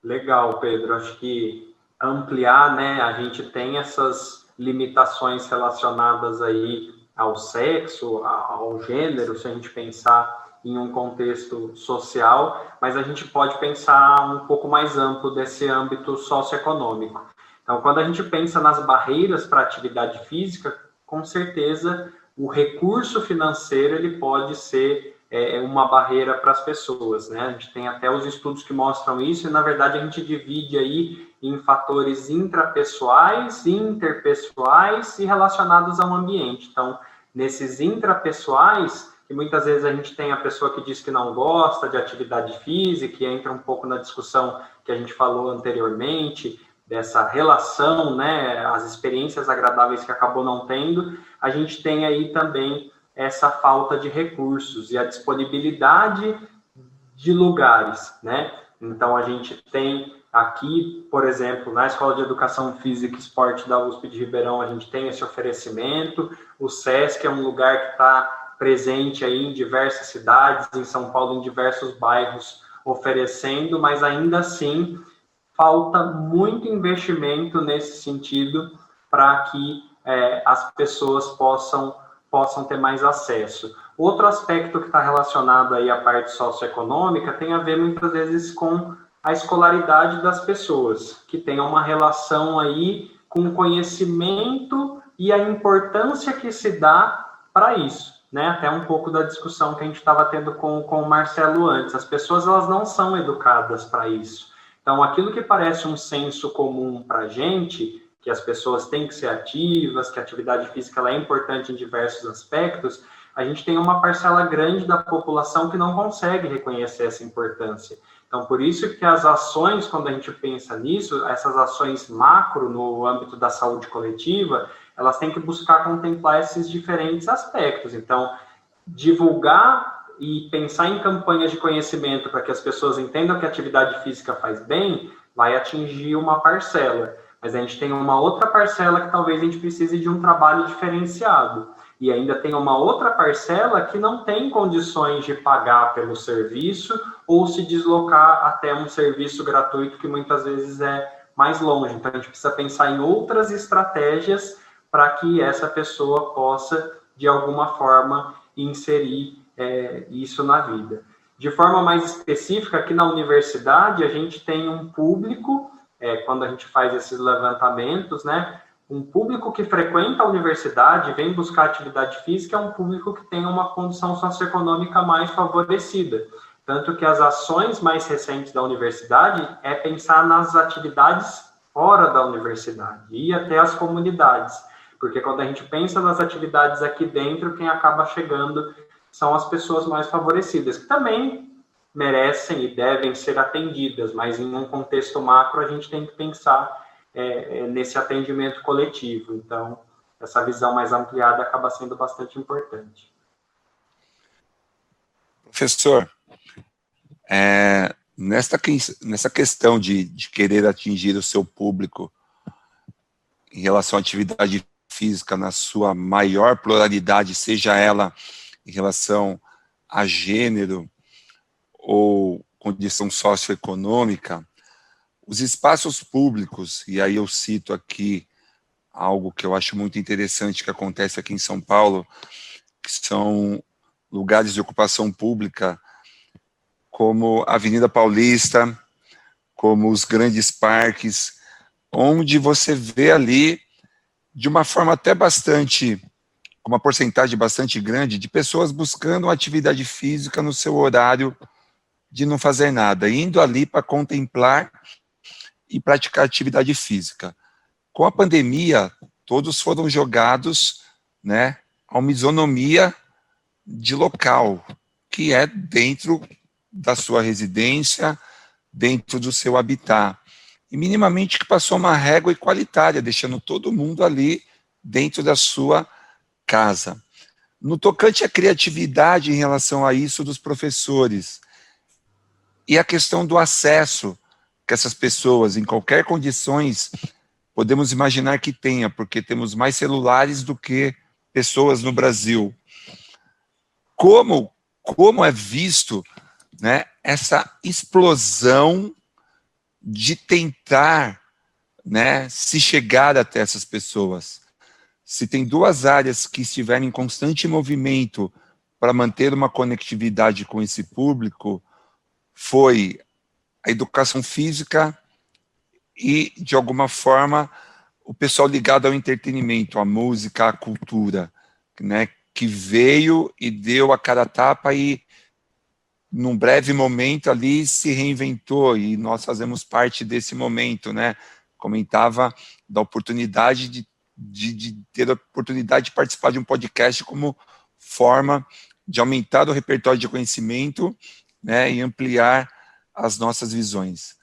Legal, Pedro. Acho que ampliar, né? A gente tem essas limitações relacionadas aí ao sexo, ao gênero, se a gente pensar em um contexto social, mas a gente pode pensar um pouco mais amplo desse âmbito socioeconômico. Então, quando a gente pensa nas barreiras para a atividade física, com certeza o recurso financeiro ele pode ser é, é, uma barreira para as pessoas, né? A gente tem até os estudos que mostram isso, e na verdade a gente divide aí em fatores intrapessoais, interpessoais e relacionados ao ambiente. Então, nesses intrapessoais, que muitas vezes a gente tem a pessoa que diz que não gosta de atividade física, e entra um pouco na discussão que a gente falou anteriormente, dessa relação, né, as experiências agradáveis que acabou não tendo, a gente tem aí também essa falta de recursos e a disponibilidade de lugares, né? Então a gente tem aqui, por exemplo, na Escola de Educação Física e Esporte da USP de Ribeirão, a gente tem esse oferecimento. O SESC é um lugar que está presente aí em diversas cidades, em São Paulo, em diversos bairros, oferecendo, mas ainda assim falta muito investimento nesse sentido para que é, as pessoas possam possam ter mais acesso. Outro aspecto que está relacionado aí à parte socioeconômica tem a ver muitas vezes com a escolaridade das pessoas, que tem uma relação aí com o conhecimento e a importância que se dá para isso. Né, até um pouco da discussão que a gente estava tendo com, com o Marcelo antes. As pessoas elas não são educadas para isso. Então, aquilo que parece um senso comum para a gente, que as pessoas têm que ser ativas, que a atividade física ela é importante em diversos aspectos, a gente tem uma parcela grande da população que não consegue reconhecer essa importância. Então, por isso que as ações, quando a gente pensa nisso, essas ações macro no âmbito da saúde coletiva, elas têm que buscar contemplar esses diferentes aspectos. Então, divulgar e pensar em campanhas de conhecimento para que as pessoas entendam que a atividade física faz bem, vai atingir uma parcela mas a gente tem uma outra parcela que talvez a gente precise de um trabalho diferenciado. E ainda tem uma outra parcela que não tem condições de pagar pelo serviço ou se deslocar até um serviço gratuito que muitas vezes é mais longe. Então a gente precisa pensar em outras estratégias para que essa pessoa possa, de alguma forma, inserir é, isso na vida. De forma mais específica, aqui na universidade, a gente tem um público é, quando a gente faz esses levantamentos, né? Um público que frequenta a universidade, vem buscar atividade física, é um público que tem uma condição socioeconômica mais favorecida. Tanto que as ações mais recentes da universidade é pensar nas atividades fora da universidade e até as comunidades. Porque quando a gente pensa nas atividades aqui dentro, quem acaba chegando são as pessoas mais favorecidas, que também merecem e devem ser atendidas, mas em um contexto macro a gente tem que pensar é, é, nesse atendimento coletivo. Então, essa visão mais ampliada acaba sendo bastante importante. Professor, é, nessa, nessa questão de, de querer atingir o seu público em relação à atividade física na sua maior pluralidade, seja ela em relação a gênero, ou condição socioeconômica, os espaços públicos, e aí eu cito aqui algo que eu acho muito interessante que acontece aqui em São Paulo, que são lugares de ocupação pública, como a Avenida Paulista, como os grandes parques, onde você vê ali, de uma forma até bastante, uma porcentagem bastante grande, de pessoas buscando atividade física no seu horário de não fazer nada, indo ali para contemplar e praticar atividade física. Com a pandemia, todos foram jogados né, a uma isonomia de local, que é dentro da sua residência, dentro do seu habitat. E minimamente que passou uma régua igualitária, deixando todo mundo ali dentro da sua casa. No tocante à criatividade em relação a isso dos professores, e a questão do acesso que essas pessoas, em qualquer condições, podemos imaginar que tenha, porque temos mais celulares do que pessoas no Brasil. Como, como é visto né, essa explosão de tentar né, se chegar até essas pessoas? Se tem duas áreas que estiverem em constante movimento para manter uma conectividade com esse público, foi a educação física e, de alguma forma, o pessoal ligado ao entretenimento, à música, à cultura, né, que veio e deu a cara a tapa e, num breve momento ali, se reinventou e nós fazemos parte desse momento, né? Comentava da oportunidade de, de, de ter a oportunidade de participar de um podcast como forma de aumentar o repertório de conhecimento né, e ampliar as nossas visões.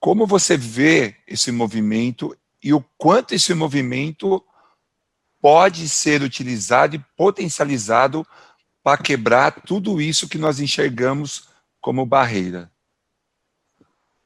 Como você vê esse movimento e o quanto esse movimento pode ser utilizado e potencializado para quebrar tudo isso que nós enxergamos como barreira?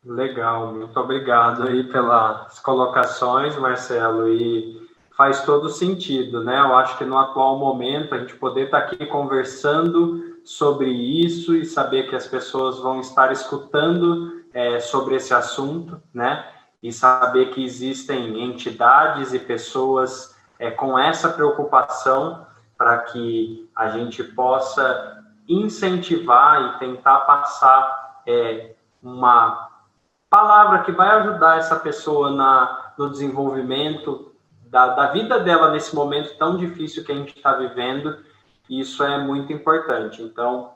Legal, muito obrigado aí pelas colocações, Marcelo, e faz todo sentido, né? Eu acho que no atual momento a gente poder estar aqui conversando sobre isso e saber que as pessoas vão estar escutando é, sobre esse assunto, né? E saber que existem entidades e pessoas é, com essa preocupação para que a gente possa incentivar e tentar passar é, uma palavra que vai ajudar essa pessoa na, no desenvolvimento da, da vida dela nesse momento tão difícil que a gente está vivendo isso é muito importante. Então,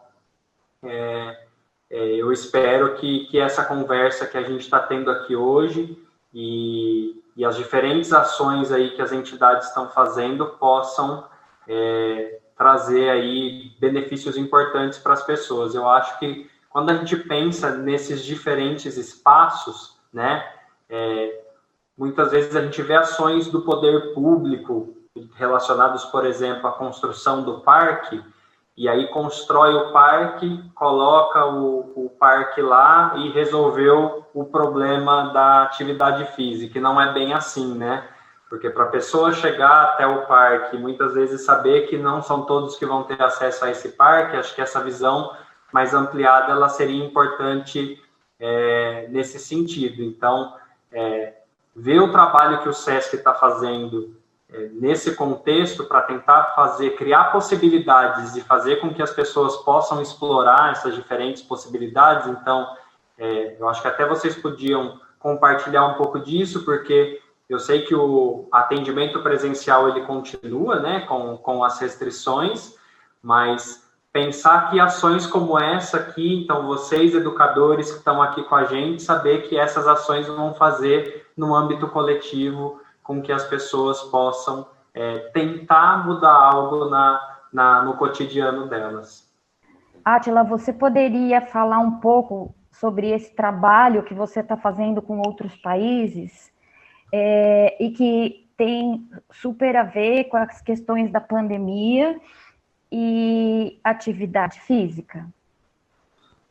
é, é, eu espero que, que essa conversa que a gente está tendo aqui hoje e, e, as diferentes ações aí que as entidades estão fazendo possam é, trazer aí benefícios importantes para as pessoas. Eu acho que quando a gente pensa nesses diferentes espaços, né, é, muitas vezes a gente vê ações do poder público relacionados, por exemplo, à construção do parque, e aí constrói o parque, coloca o, o parque lá e resolveu o problema da atividade física, e não é bem assim, né? Porque para a pessoa chegar até o parque, muitas vezes saber que não são todos que vão ter acesso a esse parque, acho que essa visão mais ampliada ela seria importante é, nesse sentido. Então, é, ver o trabalho que o SESC está fazendo nesse contexto para tentar fazer, criar possibilidades e fazer com que as pessoas possam explorar essas diferentes possibilidades. Então, é, eu acho que até vocês podiam compartilhar um pouco disso, porque eu sei que o atendimento presencial ele continua, né, com, com as restrições, mas pensar que ações como essa aqui, então vocês educadores que estão aqui com a gente, saber que essas ações vão fazer no âmbito coletivo com que as pessoas possam é, tentar mudar algo na, na, no cotidiano delas. Atila, você poderia falar um pouco sobre esse trabalho que você está fazendo com outros países é, e que tem super a ver com as questões da pandemia e atividade física?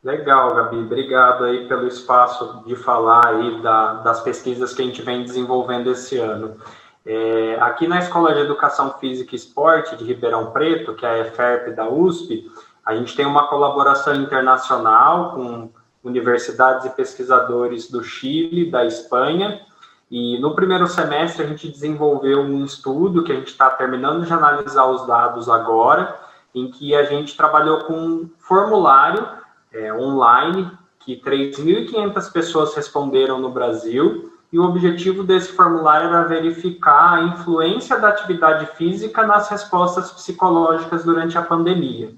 Legal, Gabi. Obrigado aí pelo espaço de falar aí da, das pesquisas que a gente vem desenvolvendo esse ano. É, aqui na Escola de Educação Física e Esporte de Ribeirão Preto, que é a EFERP da USP, a gente tem uma colaboração internacional com universidades e pesquisadores do Chile, da Espanha, e no primeiro semestre a gente desenvolveu um estudo que a gente está terminando de analisar os dados agora, em que a gente trabalhou com um formulário é, online que 3.500 pessoas responderam no Brasil e o objetivo desse formulário era verificar a influência da atividade física nas respostas psicológicas durante a pandemia.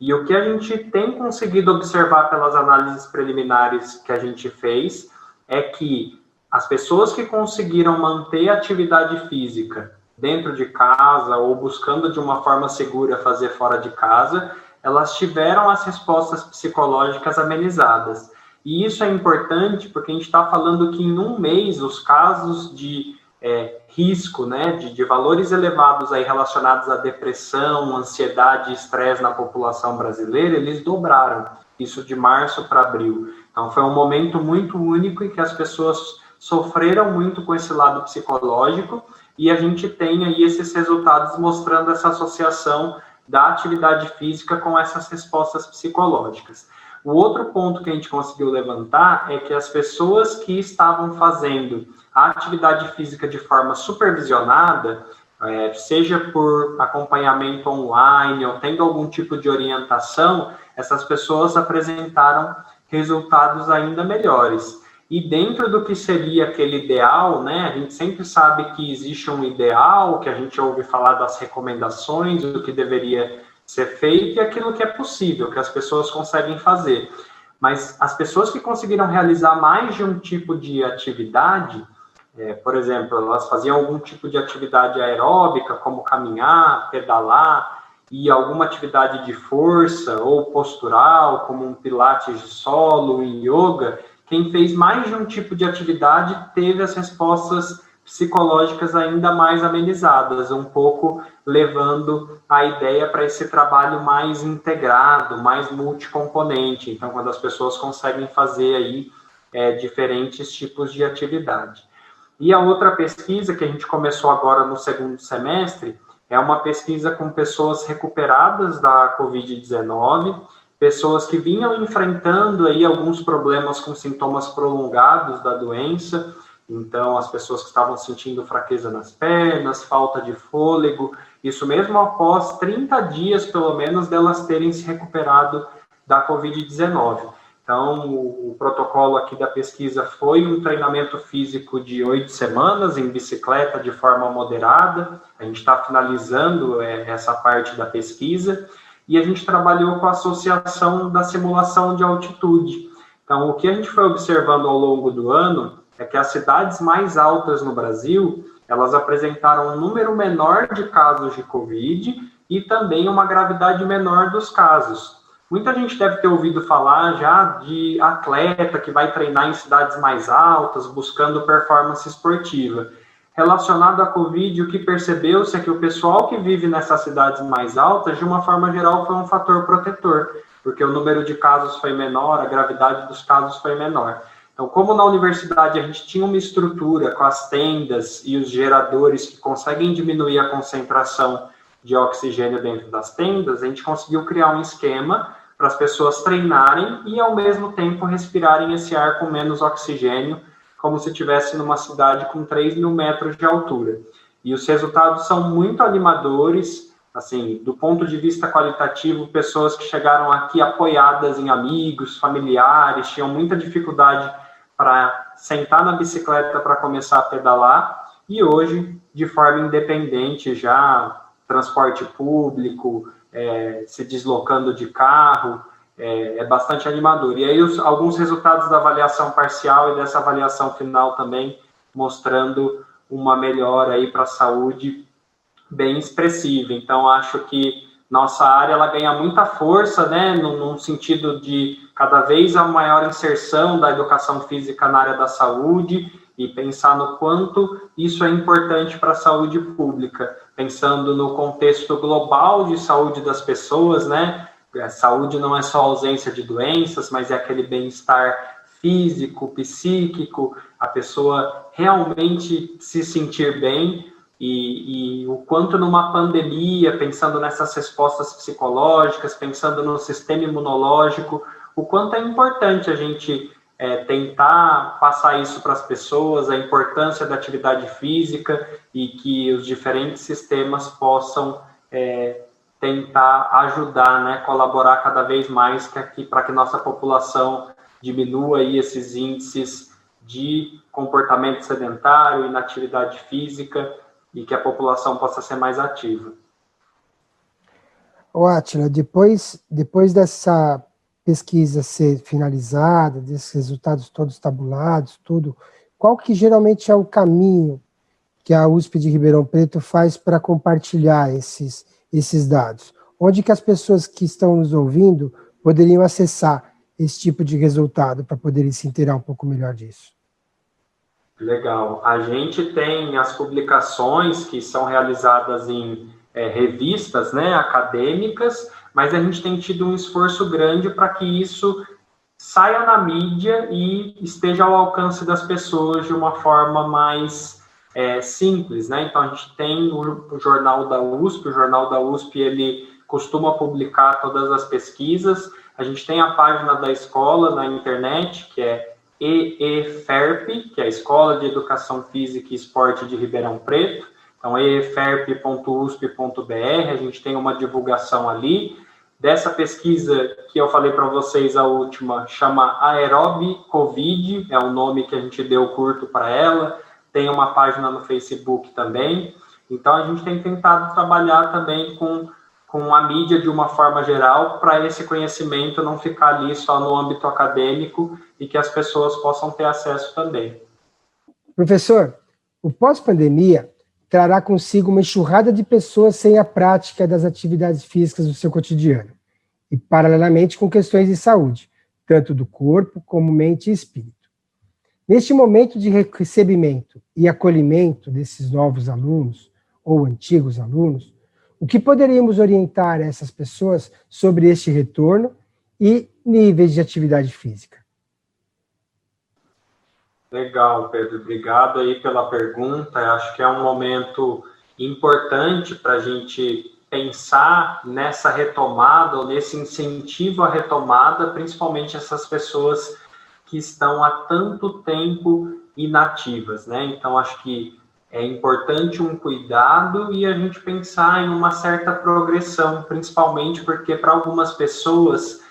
E o que a gente tem conseguido observar pelas análises preliminares que a gente fez é que as pessoas que conseguiram manter a atividade física dentro de casa ou buscando de uma forma segura fazer fora de casa, elas tiveram as respostas psicológicas amenizadas. E isso é importante porque a gente está falando que em um mês os casos de é, risco, né, de, de, valores elevados aí relacionados à depressão, ansiedade e estresse na população brasileira, eles dobraram, isso de março para abril. Então foi um momento muito único em que as pessoas sofreram muito com esse lado psicológico e a gente tem aí esses resultados mostrando essa associação da atividade física com essas respostas psicológicas. O outro ponto que a gente conseguiu levantar é que as pessoas que estavam fazendo a atividade física de forma supervisionada, é, seja por acompanhamento online ou tendo algum tipo de orientação, essas pessoas apresentaram resultados ainda melhores. E dentro do que seria aquele ideal, né, a gente sempre sabe que existe um ideal, que a gente ouve falar das recomendações, do que deveria ser feito e aquilo que é possível, que as pessoas conseguem fazer. Mas as pessoas que conseguiram realizar mais de um tipo de atividade, é, por exemplo, elas faziam algum tipo de atividade aeróbica, como caminhar, pedalar, e alguma atividade de força ou postural, como um pilates de solo, um yoga, quem fez mais de um tipo de atividade teve as respostas psicológicas ainda mais amenizadas, um pouco levando a ideia para esse trabalho mais integrado, mais multicomponente. Então, quando as pessoas conseguem fazer aí é, diferentes tipos de atividade. E a outra pesquisa que a gente começou agora no segundo semestre é uma pesquisa com pessoas recuperadas da Covid-19, pessoas que vinham enfrentando aí alguns problemas com sintomas prolongados da doença, então, as pessoas que estavam sentindo fraqueza nas pernas, falta de fôlego, isso mesmo após 30 dias, pelo menos, delas terem se recuperado da Covid-19. Então, o, protocolo aqui da pesquisa foi um treinamento físico de oito semanas em bicicleta de forma moderada. A gente está finalizando é, essa parte da pesquisa e a gente trabalhou com a associação da simulação de altitude. Então, o que a gente foi observando ao longo do ano é que as cidades mais altas no Brasil, elas apresentaram um número menor de casos de Covid e também uma gravidade menor dos casos. Muita gente deve ter ouvido falar já de atleta que vai treinar em cidades mais altas, buscando performance esportiva. Relacionado à Covid, o que percebeu-se é que o pessoal que vive nessas cidades mais altas, de uma forma geral, foi um fator protetor, porque o número de casos foi menor, a gravidade dos casos foi menor. Então, como na universidade a gente tinha uma estrutura com as tendas e os geradores que conseguem diminuir a concentração de oxigênio dentro das tendas, a gente conseguiu criar um esquema para as pessoas treinarem e, ao mesmo tempo, respirarem esse ar com menos oxigênio, como se estivesse numa cidade com 3 mil metros de altura. E os resultados são muito animadores, assim, do ponto de vista qualitativo, pessoas que chegaram aqui apoiadas em amigos, familiares, tinham muita dificuldade para sentar na bicicleta para começar a pedalar e hoje, de forma independente, já transporte público, é, se deslocando de carro, é, é bastante animador. E aí, os, alguns resultados da avaliação parcial e dessa avaliação final também mostrando uma melhora aí para a saúde bem expressiva. Então, acho que nossa área ela ganha muita força, né, num, num sentido de cada vez a maior inserção da educação física na área da saúde e pensar no quanto isso é importante para a saúde pública, pensando no contexto global de saúde das pessoas, né? A saúde não é só ausência de doenças, mas é aquele bem-estar físico, psíquico, a pessoa realmente se sentir bem e, e, o quanto numa pandemia, pensando nessas respostas psicológicas, pensando no sistema imunológico, o quanto é importante a gente é, tentar passar isso para as pessoas, a importância da atividade física e que os diferentes sistemas possam é, tentar ajudar, né, colaborar cada vez mais para que nossa população diminua aí esses índices de comportamento sedentário, inatividade física e que a população possa ser mais ativa. Ô, Atila, depois, depois dessa pesquisa ser finalizada, desses resultados todos tabulados, tudo, qual que geralmente é o caminho que a USP de Ribeirão Preto faz para compartilhar esses, esses dados? Onde que as pessoas que estão nos ouvindo poderiam acessar esse tipo de resultado para poderem se inteirar um pouco melhor disso? Legal. A gente tem as publicações que são realizadas em é, revistas né, acadêmicas, mas a gente tem tido um esforço grande para que isso saia na mídia e esteja ao alcance das pessoas de uma forma mais é, simples, né? Então a gente tem o, jornal da USP, o jornal da USP ele costuma publicar todas as pesquisas. A gente tem a página da escola na internet que é EEFERP, que é a Escola de Educação Física e Esporte de Ribeirão Preto. Então, eeferp.usp.br, a gente tem uma divulgação ali. Dessa pesquisa que eu falei para vocês, a última, chama Aerobe Covid, é o nome que a gente deu curto para ela. Tem uma página no Facebook também. Então, a gente tem tentado trabalhar também com com a mídia de uma forma geral, para esse conhecimento não ficar ali só no âmbito acadêmico e que as pessoas possam ter acesso também. Professor, o pós-pandemia trará consigo uma enxurrada de pessoas sem a prática das atividades físicas do seu cotidiano, e paralelamente com questões de saúde, tanto do corpo como mente e espírito. Neste momento de recebimento e acolhimento desses novos alunos, ou antigos alunos, o que poderíamos orientar essas pessoas sobre este retorno e níveis de atividade física? Legal, Pedro. Obrigado aí pela pergunta. Acho que é um momento importante para a gente pensar nessa retomada ou nesse incentivo à retomada, principalmente essas pessoas que estão há tanto tempo inativas, né? Então, acho que é importante um cuidado e a gente pensar em uma certa progressão, principalmente porque para algumas pessoas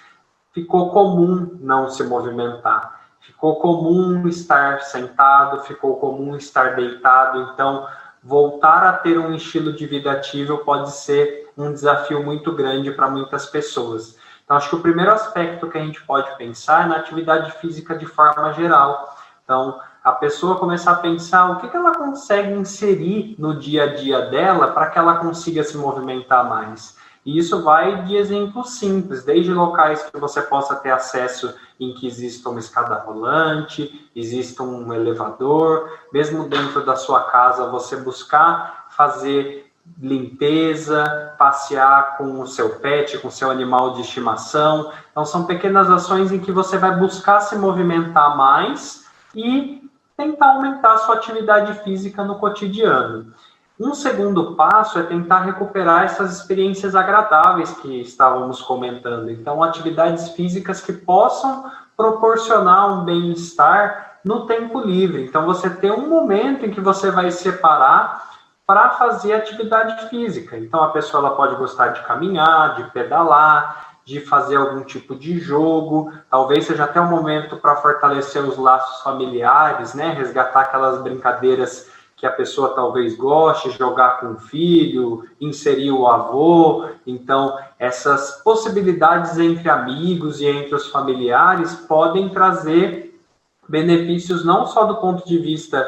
ficou comum não se movimentar, ficou comum estar sentado, ficou comum estar deitado, então voltar a ter um estilo de vida ativo pode ser um desafio muito grande para muitas pessoas. Então, acho que o primeiro aspecto que a gente pode pensar é na atividade física de forma geral. Então, a pessoa começar a pensar o que, que ela consegue inserir no dia a dia dela para que ela consiga se movimentar mais. E isso vai de exemplos simples, desde locais que você possa ter acesso em que exista uma escada rolante, exista um elevador, mesmo dentro da sua casa, você buscar fazer limpeza, passear com o seu pet, com o seu animal de estimação. Então, são pequenas ações em que você vai buscar se movimentar mais e tentar aumentar a sua atividade física no cotidiano. Um segundo passo é tentar recuperar essas experiências agradáveis que estávamos comentando. Então, atividades físicas que possam proporcionar um bem-estar no tempo livre. Então, você tem um momento em que você vai separar para fazer atividade física. Então, a pessoa ela pode gostar de caminhar, de pedalar, de fazer algum tipo de jogo, talvez seja até um momento para fortalecer os laços familiares, né? Resgatar aquelas brincadeiras que a pessoa talvez goste, jogar com o filho, inserir o avô. Então, essas possibilidades entre amigos e entre os familiares podem trazer benefícios não só do ponto de vista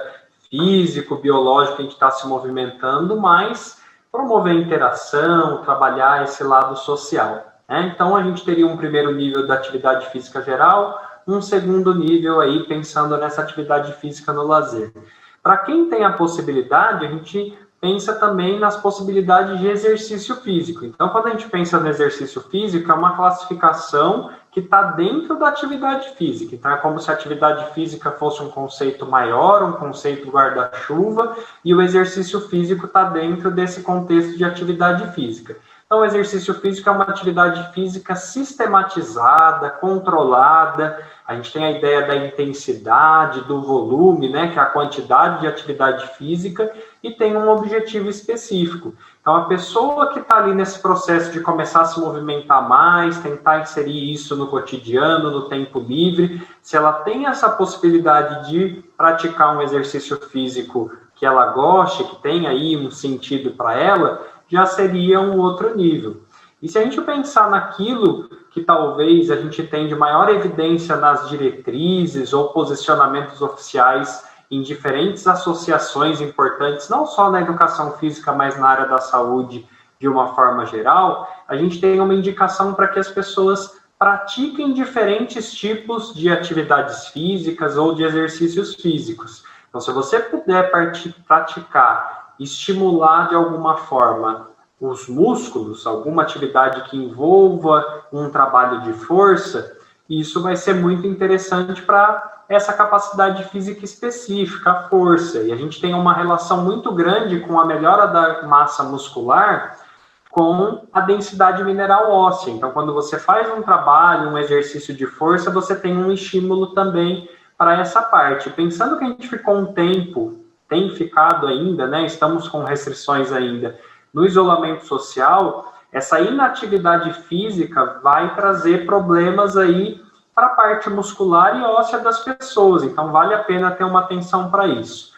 físico, biológico, a gente está se movimentando, mas promover interação, trabalhar esse lado social. Né? Então, a gente teria um primeiro nível da atividade física geral, um segundo nível aí pensando nessa atividade física no lazer. Para quem tem a possibilidade, a gente pensa também nas possibilidades de exercício físico. Então, quando a gente pensa no exercício físico, é uma classificação que está dentro da atividade física. Então, é como se a atividade física fosse um conceito maior, um conceito guarda-chuva, e o exercício físico está dentro desse contexto de atividade física. Então, o exercício físico é uma atividade física sistematizada, controlada. A gente tem a ideia da intensidade, do volume, né, que é a quantidade de atividade física, e tem um objetivo específico. Então, a pessoa que está ali nesse processo de começar a se movimentar mais, tentar inserir isso no cotidiano, no tempo livre, se ela tem essa possibilidade de praticar um exercício físico que ela goste, que tenha aí um sentido para ela, já seria um outro nível. E se a gente pensar naquilo que talvez a gente tem de maior evidência nas diretrizes ou posicionamentos oficiais em diferentes associações importantes, não só na educação física, mas na área da saúde de uma forma geral, a gente tem uma indicação para que as pessoas pratiquem diferentes tipos de atividades físicas ou de exercícios físicos. Então, se você puder praticar estimular de alguma forma os músculos, alguma atividade que envolva um trabalho de força, isso vai ser muito interessante para essa capacidade física específica, a força. E a gente tem uma relação muito grande com a melhora da massa muscular com a densidade mineral óssea. Então, quando você faz um trabalho, um exercício de força, você tem um estímulo também para essa parte. Pensando que a gente ficou um tempo tem ficado ainda, né, estamos com restrições ainda no isolamento social, essa inatividade física vai trazer problemas aí para a parte muscular e óssea das pessoas, então vale a pena ter uma atenção para isso.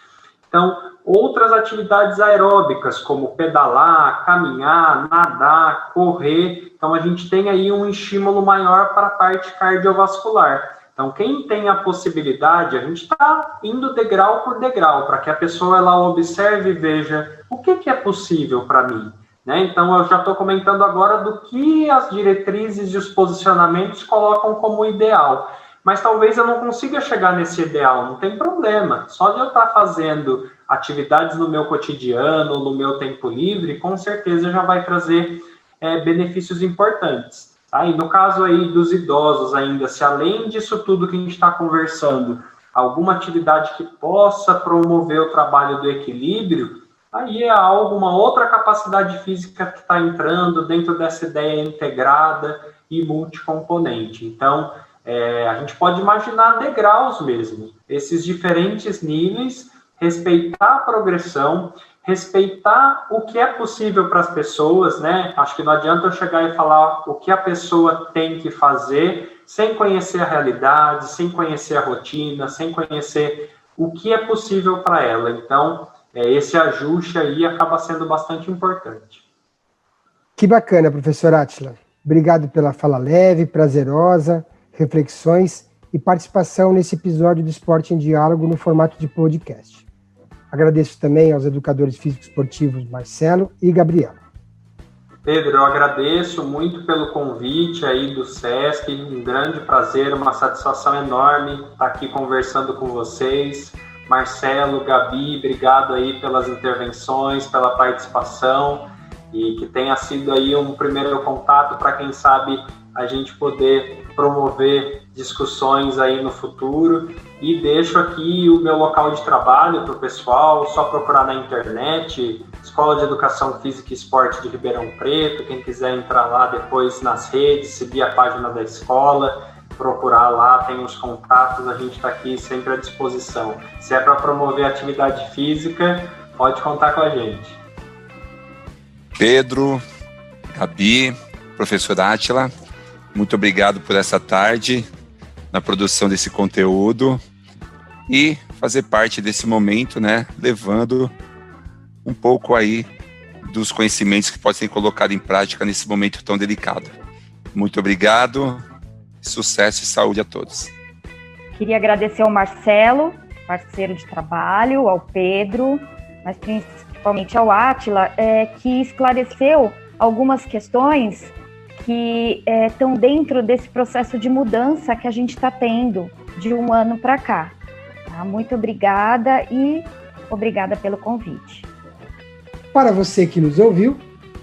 Então, outras atividades aeróbicas, como pedalar, caminhar, nadar, correr, então a gente tem aí um estímulo maior para a parte cardiovascular. Então, quem tem a possibilidade, a gente está indo degrau por degrau, para que a pessoa ela observe e veja o que, que é possível para mim. Né? Então, eu já estou comentando agora do que as diretrizes e os posicionamentos colocam como ideal. Mas talvez eu não consiga chegar nesse ideal, não tem problema. Só de eu estar tá fazendo atividades no meu cotidiano, no meu tempo livre, com certeza já vai trazer é, benefícios importantes. Tá? E no caso aí dos idosos ainda, se além disso tudo que a gente está conversando, alguma atividade que possa promover o trabalho do equilíbrio, aí é algo, uma outra capacidade física que está entrando dentro dessa ideia integrada e multicomponente. Então, é, a gente pode imaginar degraus mesmo, esses diferentes níveis, respeitar a progressão, respeitar o que é possível para as pessoas, né? Acho que não adianta eu chegar e falar o que a pessoa tem que fazer sem conhecer a realidade, sem conhecer a rotina, sem conhecer o que é possível para ela. Então, é, esse ajuste aí acaba sendo bastante importante. Que bacana, professor Atila. Obrigado pela fala leve, prazerosa, reflexões e participação nesse episódio do Esporte em Diálogo no formato de podcast. Agradeço também aos educadores físicos esportivos Marcelo e Gabriela. Pedro, eu agradeço muito pelo convite aí do SESC, um grande prazer, uma satisfação enorme estar aqui conversando com vocês. Marcelo, Gabi, obrigado aí pelas intervenções, pela participação e que tenha sido aí um primeiro contato para quem sabe a gente poder promover discussões aí no futuro. E deixo aqui o meu local de trabalho para o pessoal, só procurar na internet, Escola de Educação Física e Esporte de Ribeirão Preto, quem quiser entrar lá depois nas redes, seguir a página da escola, procurar lá, tem os contatos, a gente está aqui sempre à disposição. Se é para promover atividade física, pode contar com a gente. Pedro, Gabi, professor Átila, muito obrigado por essa tarde na produção desse conteúdo e fazer parte desse momento, né, levando um pouco aí dos conhecimentos que podem ser colocados em prática nesse momento tão delicado. Muito obrigado, sucesso e saúde a todos. Queria agradecer ao Marcelo, parceiro de trabalho, ao Pedro, mas principalmente ao Átila, é, que esclareceu algumas questões que estão é, dentro desse processo de mudança que a gente está tendo de um ano para cá. Tá? Muito obrigada e obrigada pelo convite. Para você que nos ouviu,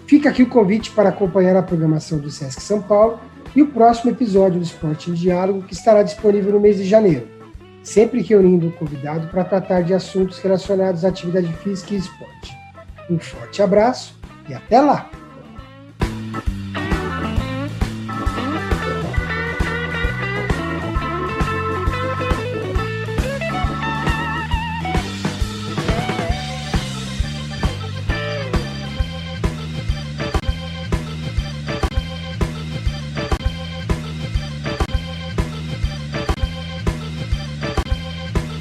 fica aqui o convite para acompanhar a programação do Sesc São Paulo e o próximo episódio do Esporte em Diálogo, que estará disponível no mês de janeiro, sempre reunindo o convidado para tratar de assuntos relacionados à atividade física e esporte. Um forte abraço e até lá!